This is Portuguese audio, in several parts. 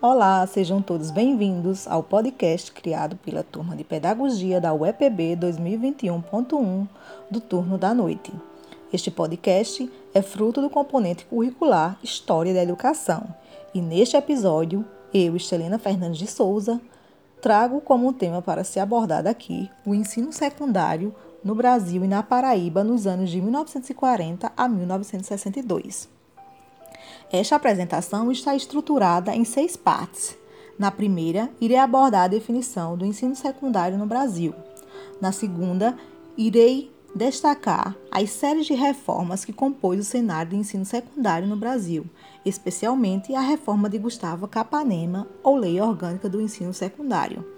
Olá, sejam todos bem-vindos ao podcast criado pela turma de Pedagogia da UEPB 2021.1 do turno da noite. Este podcast é fruto do componente curricular História da Educação e neste episódio, eu, Estelena Fernandes de Souza, trago como tema para ser abordado aqui o ensino secundário no Brasil e na Paraíba nos anos de 1940 a 1962. Esta apresentação está estruturada em seis partes. Na primeira, irei abordar a definição do ensino secundário no Brasil. Na segunda, irei destacar as séries de reformas que compôs o cenário de ensino secundário no Brasil, especialmente a reforma de Gustavo Capanema, ou Lei Orgânica do Ensino Secundário.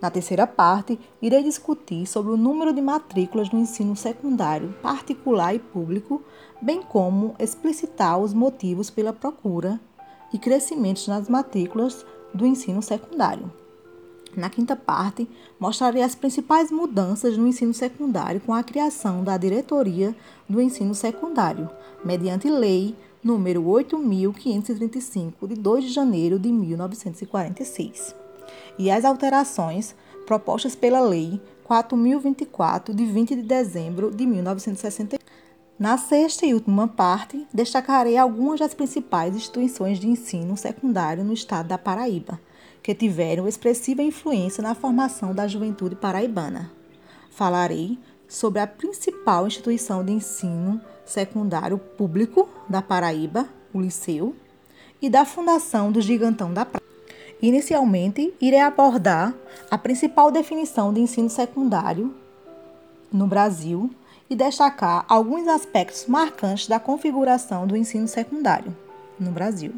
Na terceira parte, irei discutir sobre o número de matrículas no ensino secundário particular e público, bem como explicitar os motivos pela procura e crescimento nas matrículas do ensino secundário. Na quinta parte, mostrarei as principais mudanças no ensino secundário com a criação da Diretoria do Ensino Secundário, mediante lei número 8535 de 2 de janeiro de 1946 e as alterações propostas pela Lei 4024, de 20 de dezembro de 1960. Na sexta e última parte, destacarei algumas das principais instituições de ensino secundário no estado da Paraíba, que tiveram expressiva influência na formação da juventude paraibana. Falarei sobre a principal instituição de ensino secundário público da Paraíba, o Liceu, e da fundação do Gigantão da Praia. Inicialmente, irei abordar a principal definição de ensino secundário no Brasil e destacar alguns aspectos marcantes da configuração do ensino secundário no Brasil.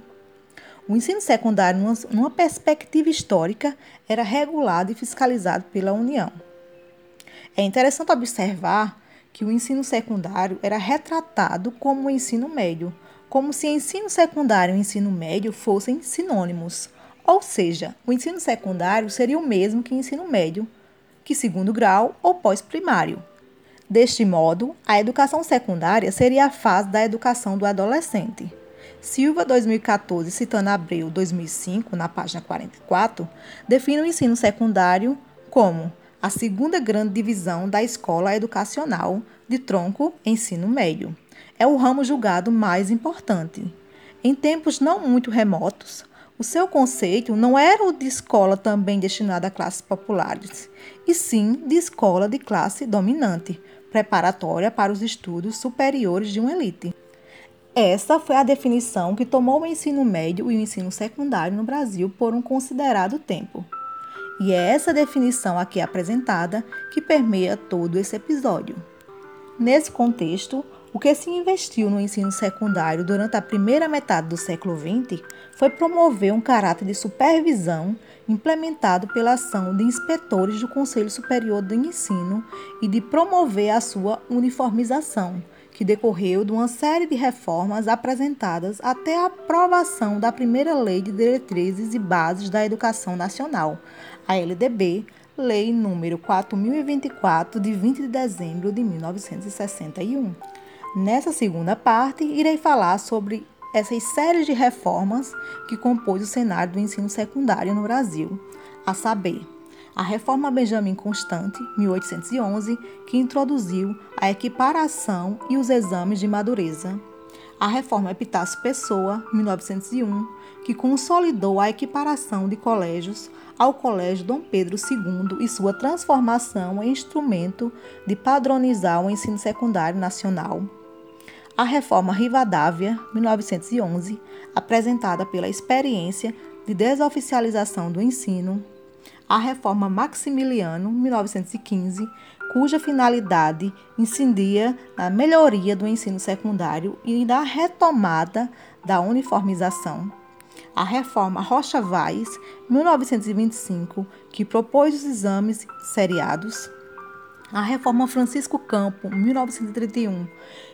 O ensino secundário, numa perspectiva histórica, era regulado e fiscalizado pela União. É interessante observar que o ensino secundário era retratado como o ensino médio, como se ensino secundário e ensino médio fossem sinônimos ou seja, o ensino secundário seria o mesmo que ensino médio, que segundo grau ou pós-primário. Deste modo, a educação secundária seria a fase da educação do adolescente. Silva 2014, citando Abreu 2005, na página 44, define o ensino secundário como a segunda grande divisão da escola educacional de tronco ensino médio. É o ramo julgado mais importante. Em tempos não muito remotos, o seu conceito não era o de escola também destinada a classes populares, e sim de escola de classe dominante, preparatória para os estudos superiores de uma elite. Essa foi a definição que tomou o ensino médio e o ensino secundário no Brasil por um considerado tempo. E é essa definição aqui apresentada que permeia todo esse episódio. Nesse contexto, o que se investiu no ensino secundário durante a primeira metade do século XX foi promover um caráter de supervisão implementado pela ação de inspetores do Conselho Superior do Ensino e de promover a sua uniformização, que decorreu de uma série de reformas apresentadas até a aprovação da primeira Lei de Diretrizes e Bases da Educação Nacional, a LDB, Lei número 4024 de 20 de dezembro de 1961. Nessa segunda parte, irei falar sobre essas séries de reformas que compôs o cenário do ensino secundário no Brasil, a saber, a Reforma Benjamin Constante, 1811, que introduziu a equiparação e os exames de madureza. A Reforma Epitácio Pessoa, 1901, que consolidou a equiparação de colégios ao Colégio Dom Pedro II e sua transformação em instrumento de padronizar o ensino secundário nacional a reforma Rivadavia, 1911, apresentada pela experiência de desoficialização do ensino, a reforma Maximiliano, 1915, cuja finalidade incidia na melhoria do ensino secundário e na retomada da uniformização. A reforma Rocha Vaz, 1925, que propôs os exames seriados. A reforma Francisco Campo, 1931,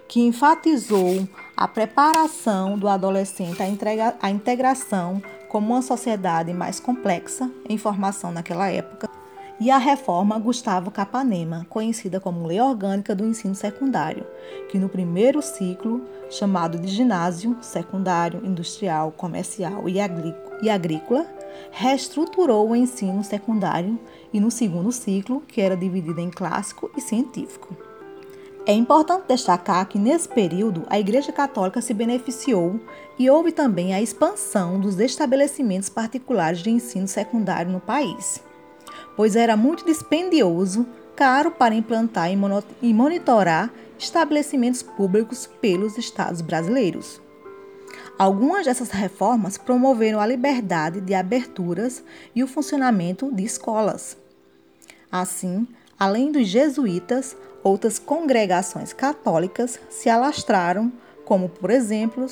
que enfatizou a preparação do adolescente à, integração como uma sociedade mais complexa em formação naquela época, e a reforma Gustavo Capanema, conhecida como Lei Orgânica do Ensino Secundário, que no primeiro ciclo, chamado de ginásio, secundário, industrial, comercial e agrícola, reestruturou o ensino secundário e no segundo ciclo, que era dividido em clássico e científico. É importante destacar que nesse período a Igreja Católica se beneficiou e houve também a expansão dos estabelecimentos particulares de ensino secundário no país pois era muito dispendioso, caro para implantar e monitorar estabelecimentos públicos pelos estados brasileiros. Algumas dessas reformas promoveram a liberdade de aberturas e o funcionamento de escolas. Assim, além dos jesuítas, outras congregações católicas se alastraram, como, por exemplo,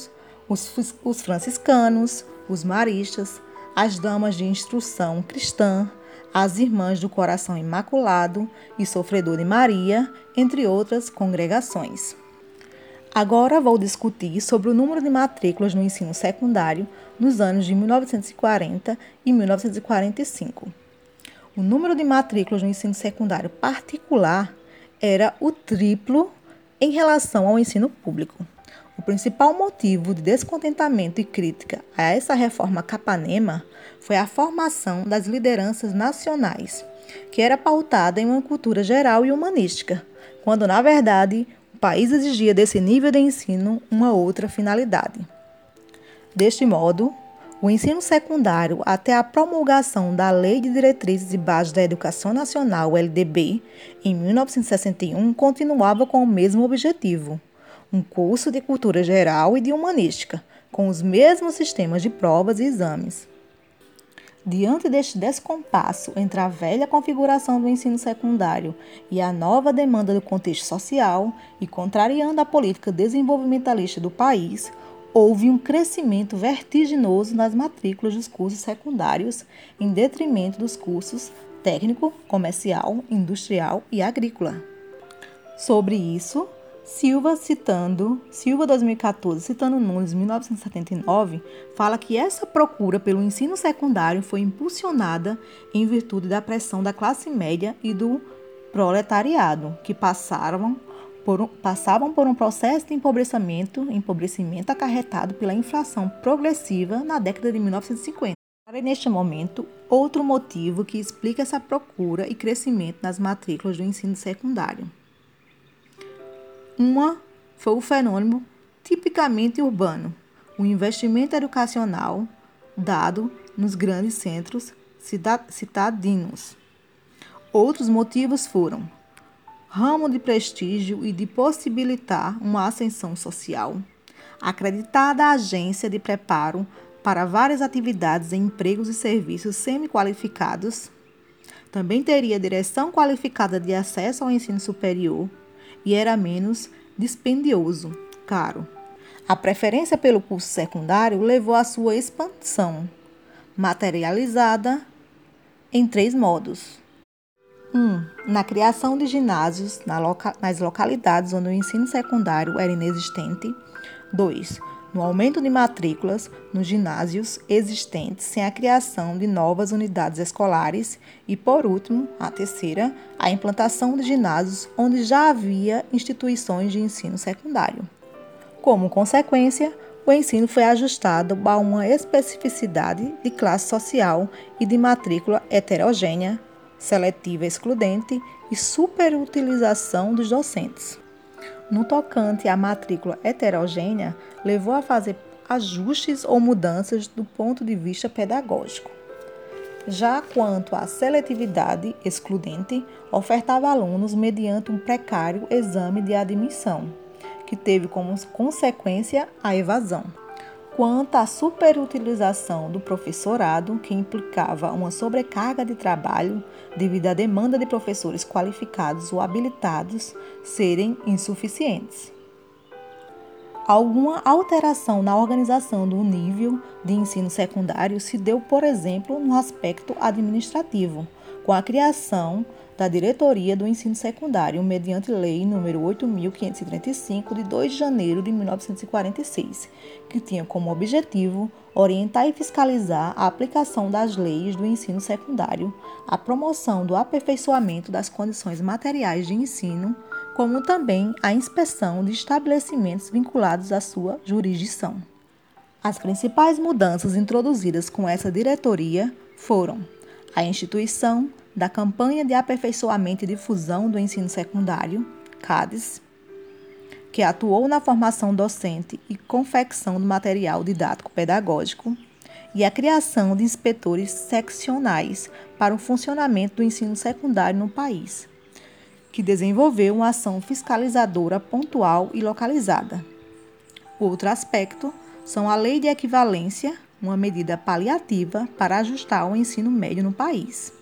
os, os franciscanos, os maristas, as damas de instrução cristã, as Irmãs do Coração Imaculado e Sofredor de Maria, entre outras congregações. Agora vou discutir sobre o número de matrículas no ensino secundário nos anos de 1940 e 1945. O número de matrículas no ensino secundário particular era o triplo em relação ao ensino público. O principal motivo de descontentamento e crítica a essa reforma Capanema foi a formação das lideranças nacionais, que era pautada em uma cultura geral e humanística, quando na verdade o país exigia desse nível de ensino uma outra finalidade. Deste modo, o ensino secundário, até a promulgação da Lei de Diretrizes e Bases da Educação Nacional, LDB, em 1961, continuava com o mesmo objetivo um curso de cultura geral e de humanística, com os mesmos sistemas de provas e exames. Diante deste descompasso entre a velha configuração do ensino secundário e a nova demanda do contexto social, e contrariando a política desenvolvimentalista do país, houve um crescimento vertiginoso nas matrículas dos cursos secundários, em detrimento dos cursos técnico, comercial, industrial e agrícola. Sobre isso, Silva citando, Silva 2014, citando Nunes 1979, fala que essa procura pelo ensino secundário foi impulsionada em virtude da pressão da classe média e do proletariado, que passaram por um, passavam por um processo de empobrecimento, empobrecimento acarretado pela inflação progressiva na década de 1950. Para neste momento, outro motivo que explica essa procura e crescimento nas matrículas do ensino secundário. Uma foi o fenômeno tipicamente urbano, o investimento educacional dado nos grandes centros citadinos. Outros motivos foram ramo de prestígio e de possibilitar uma ascensão social, acreditada agência de preparo para várias atividades em empregos e serviços semi-qualificados. Também teria direção qualificada de acesso ao ensino superior e era menos dispendioso, caro. A preferência pelo curso secundário levou à sua expansão, materializada em três modos. 1. Um, na criação de ginásios nas localidades onde o ensino secundário era inexistente. 2 no aumento de matrículas nos ginásios existentes sem a criação de novas unidades escolares e, por último, a terceira, a implantação de ginásios onde já havia instituições de ensino secundário. Como consequência, o ensino foi ajustado a uma especificidade de classe social e de matrícula heterogênea, seletiva excludente e superutilização dos docentes no tocante à matrícula heterogênea, levou a fazer ajustes ou mudanças do ponto de vista pedagógico. Já quanto à seletividade excludente, ofertava alunos mediante um precário exame de admissão, que teve como consequência a evasão quanto à superutilização do professorado, que implicava uma sobrecarga de trabalho devido à demanda de professores qualificados ou habilitados serem insuficientes. Alguma alteração na organização do nível de ensino secundário se deu, por exemplo, no aspecto administrativo, com a criação da Diretoria do Ensino Secundário, mediante Lei nº 8.535, de 2 de janeiro de 1946, que tinha como objetivo orientar e fiscalizar a aplicação das leis do ensino secundário, a promoção do aperfeiçoamento das condições materiais de ensino, como também a inspeção de estabelecimentos vinculados à sua jurisdição. As principais mudanças introduzidas com essa diretoria foram a instituição da Campanha de Aperfeiçoamento e Difusão do Ensino Secundário, CADES, que atuou na formação docente e confecção do material didático pedagógico, e a criação de inspetores seccionais para o funcionamento do ensino secundário no país, que desenvolveu uma ação fiscalizadora pontual e localizada. Outro aspecto são a Lei de Equivalência, uma medida paliativa para ajustar o ensino médio no país.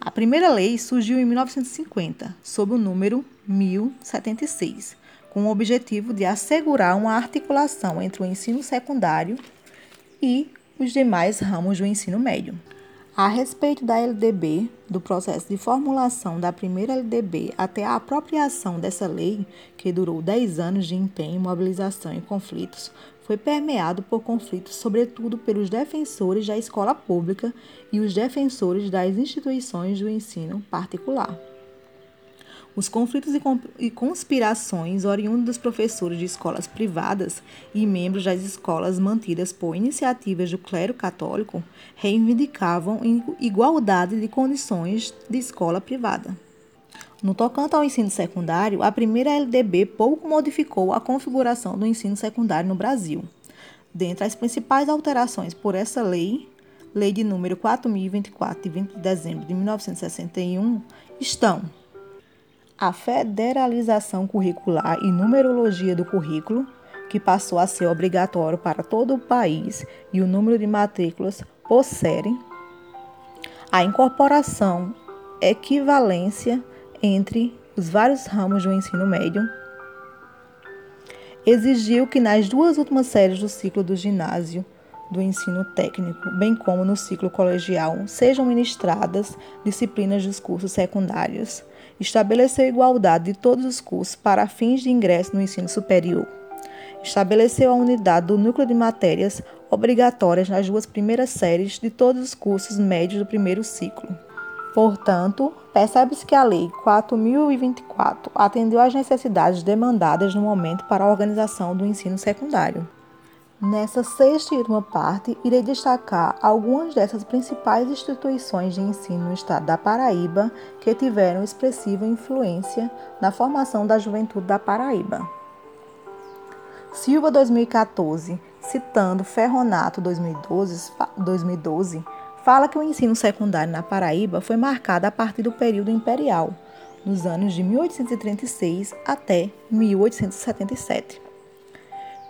A primeira lei surgiu em 1950, sob o número 1076, com o objetivo de assegurar uma articulação entre o ensino secundário e os demais ramos do ensino médio. A respeito da LDB, do processo de formulação da primeira LDB até a apropriação dessa lei, que durou 10 anos de empenho, mobilização e conflitos, foi permeado por conflitos, sobretudo pelos defensores da escola pública e os defensores das instituições do ensino particular. Os conflitos e conspirações oriundos dos professores de escolas privadas e membros das escolas mantidas por iniciativas do clero católico reivindicavam igualdade de condições de escola privada. No tocante ao ensino secundário, a primeira LDB pouco modificou a configuração do ensino secundário no Brasil. Dentre as principais alterações por essa lei, Lei de número 4024 de 20 de dezembro de 1961, estão a federalização curricular e numerologia do currículo, que passou a ser obrigatório para todo o país, e o número de matrículas por série, a incorporação, equivalência entre os vários ramos do ensino médio, exigiu que nas duas últimas séries do ciclo do ginásio do ensino técnico, bem como no ciclo colegial, sejam ministradas disciplinas dos cursos secundários. Estabeleceu igualdade de todos os cursos para fins de ingresso no ensino superior. Estabeleceu a unidade do núcleo de matérias obrigatórias nas duas primeiras séries de todos os cursos médios do primeiro ciclo. Portanto, percebe-se que a Lei 4024 atendeu às necessidades demandadas no momento para a organização do ensino secundário. Nessa sexta e última parte, irei destacar algumas dessas principais instituições de ensino no estado da Paraíba que tiveram expressiva influência na formação da juventude da Paraíba. Silva 2014, citando Ferronato 2012, 2012 fala que o ensino secundário na Paraíba foi marcado a partir do período imperial, nos anos de 1836 até 1877,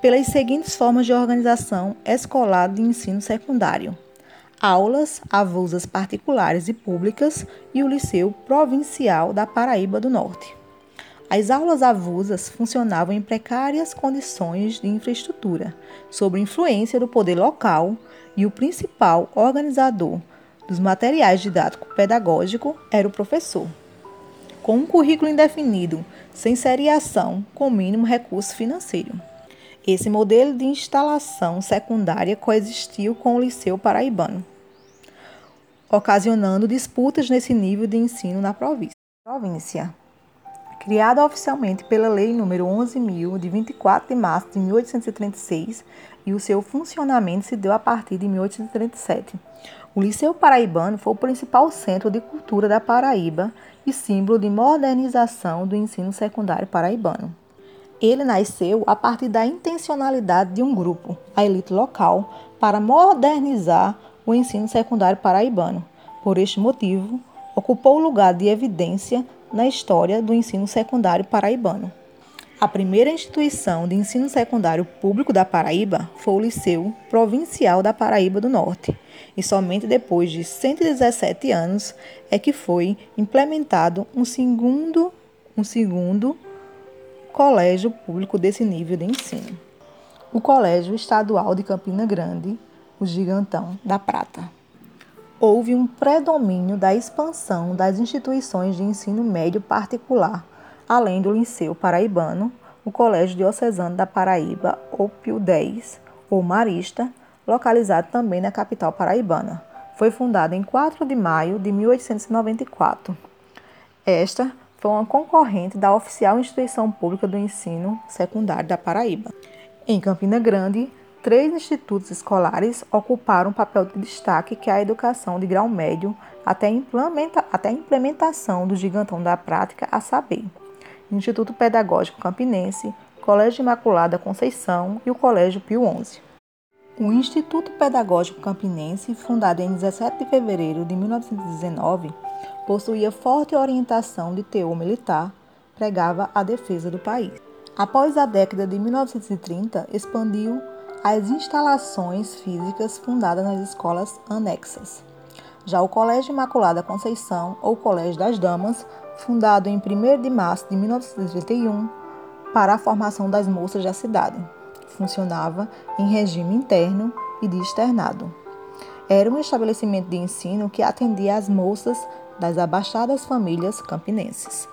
pelas seguintes formas de organização escolar de ensino secundário: aulas avulsas particulares e públicas e o Liceu Provincial da Paraíba do Norte. As aulas avulsas funcionavam em precárias condições de infraestrutura, sob influência do poder local e o principal organizador dos materiais didático-pedagógico era o professor. Com um currículo indefinido, sem seriação, com mínimo recurso financeiro. Esse modelo de instalação secundária coexistiu com o Liceu Paraibano, ocasionando disputas nesse nível de ensino na província. Criada oficialmente pela Lei nº 11.000, de 24 de março de 1836, e o seu funcionamento se deu a partir de 1837. O Liceu Paraibano foi o principal centro de cultura da Paraíba e símbolo de modernização do ensino secundário paraibano. Ele nasceu a partir da intencionalidade de um grupo, a elite local, para modernizar o ensino secundário paraibano. Por este motivo, ocupou o lugar de evidência na história do ensino secundário paraibano. A primeira instituição de ensino secundário público da Paraíba foi o Liceu Provincial da Paraíba do Norte, e somente depois de 117 anos é que foi implementado um segundo, um segundo colégio público desse nível de ensino. O Colégio Estadual de Campina Grande, o Gigantão da Prata. houve um predomínio da expansão das instituições de ensino médio particular, além do Liceu Paraibano, o Colégio Diocesano da Paraíba, ou Pio X, ou Marista, localizado também na capital paraibana. Foi fundado em 4 de maio de 1894. Esta foi uma concorrente da oficial Instituição Pública do Ensino Secundário da Paraíba. Em Campina Grande, três institutos escolares ocuparam um papel de destaque que é a educação de grau médio até, até a implementação do gigantão da prática, a saber, Instituto Pedagógico Campinense, Colégio Imaculada Conceição e o Colégio Pio XI. O Instituto Pedagógico Campinense, fundado em 17 de fevereiro de 1919, possuía forte orientação de teor militar, pregava a defesa do país. Após a década de 1930, expandiu as instalações físicas fundadas nas escolas anexas. Já o Colégio Imaculada Conceição, ou Colégio das Damas, fundado em 1 de março de 1931 para a formação das moças da cidade. Funcionava em regime interno e de externado. Era um estabelecimento de ensino que atendia as moças das abastadas famílias campinenses.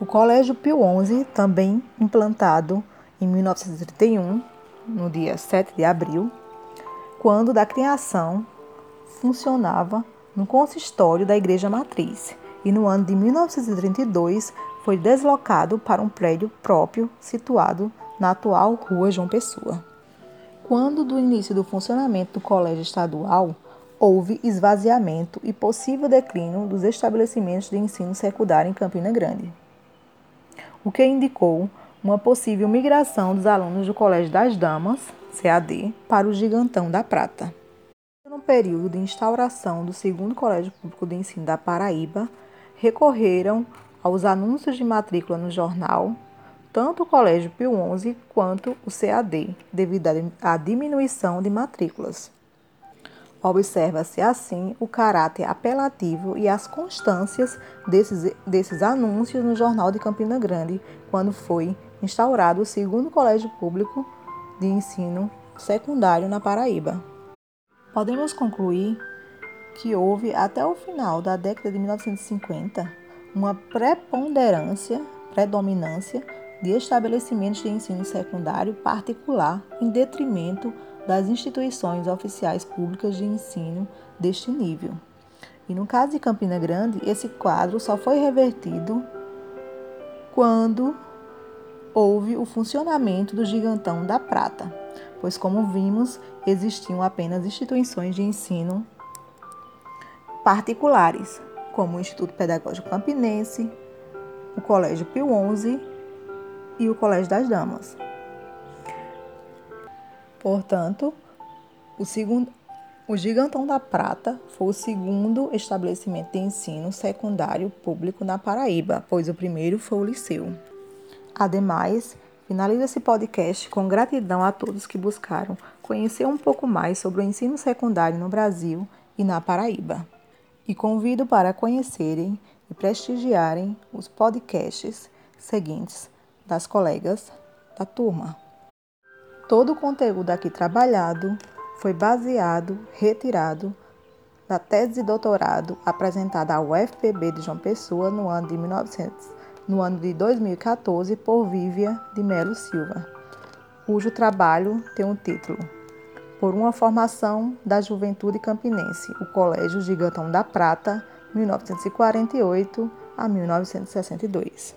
O Colégio Pio XI, também implantado em 1931, no dia 7 de abril, quando da criação funcionava no consistório da Igreja Matriz e no ano de 1932 foi deslocado para um prédio próprio situado na atual Rua João Pessoa. Quando do início do funcionamento do colégio estadual, houve esvaziamento e possível declínio dos estabelecimentos de ensino secundário em Campina Grande, o que indicou uma possível migração dos alunos do Colégio das Damas, CAD, para o Gigantão da Prata. No período de instauração do segundo Colégio Público de Ensino da Paraíba, recorreram aos anúncios de matrícula no jornal tanto o Colégio Pio XI quanto o CAD, devido à diminuição de matrículas. Observa-se assim o caráter apelativo e as constâncias desses, desses anúncios no Jornal de Campina Grande, quando foi instaurado o segundo colégio público de ensino secundário na Paraíba. Podemos concluir que houve, até o final da década de 1950, uma preponderância, predominância de estabelecimentos de ensino secundário particular em detrimento das instituições oficiais públicas de ensino deste nível. E no caso de Campina Grande, esse quadro só foi revertido quando houve o funcionamento do Gigantão da Prata, pois, como vimos, existiam apenas instituições de ensino particulares, como o Instituto Pedagógico Campinense, o Colégio Pio XI e o Colégio das Damas. Portanto, o, segundo, o Gigantão da Prata foi o segundo estabelecimento de ensino secundário público na Paraíba, pois o primeiro foi o Liceu. Ademais, finalizo esse podcast com gratidão a todos que buscaram conhecer um pouco mais sobre o ensino secundário no Brasil e na Paraíba. E convido para conhecerem e prestigiarem os podcasts seguintes das colegas da turma. Todo o conteúdo aqui trabalhado foi baseado, retirado da tese de doutorado apresentada à UFPB de João Pessoa no ano de 1900, no ano de 2014 por Vívia de Melo Silva, cujo trabalho tem o título Por uma formação da juventude campinense, o Colégio Gigantão da Prata, 1948 a 1962.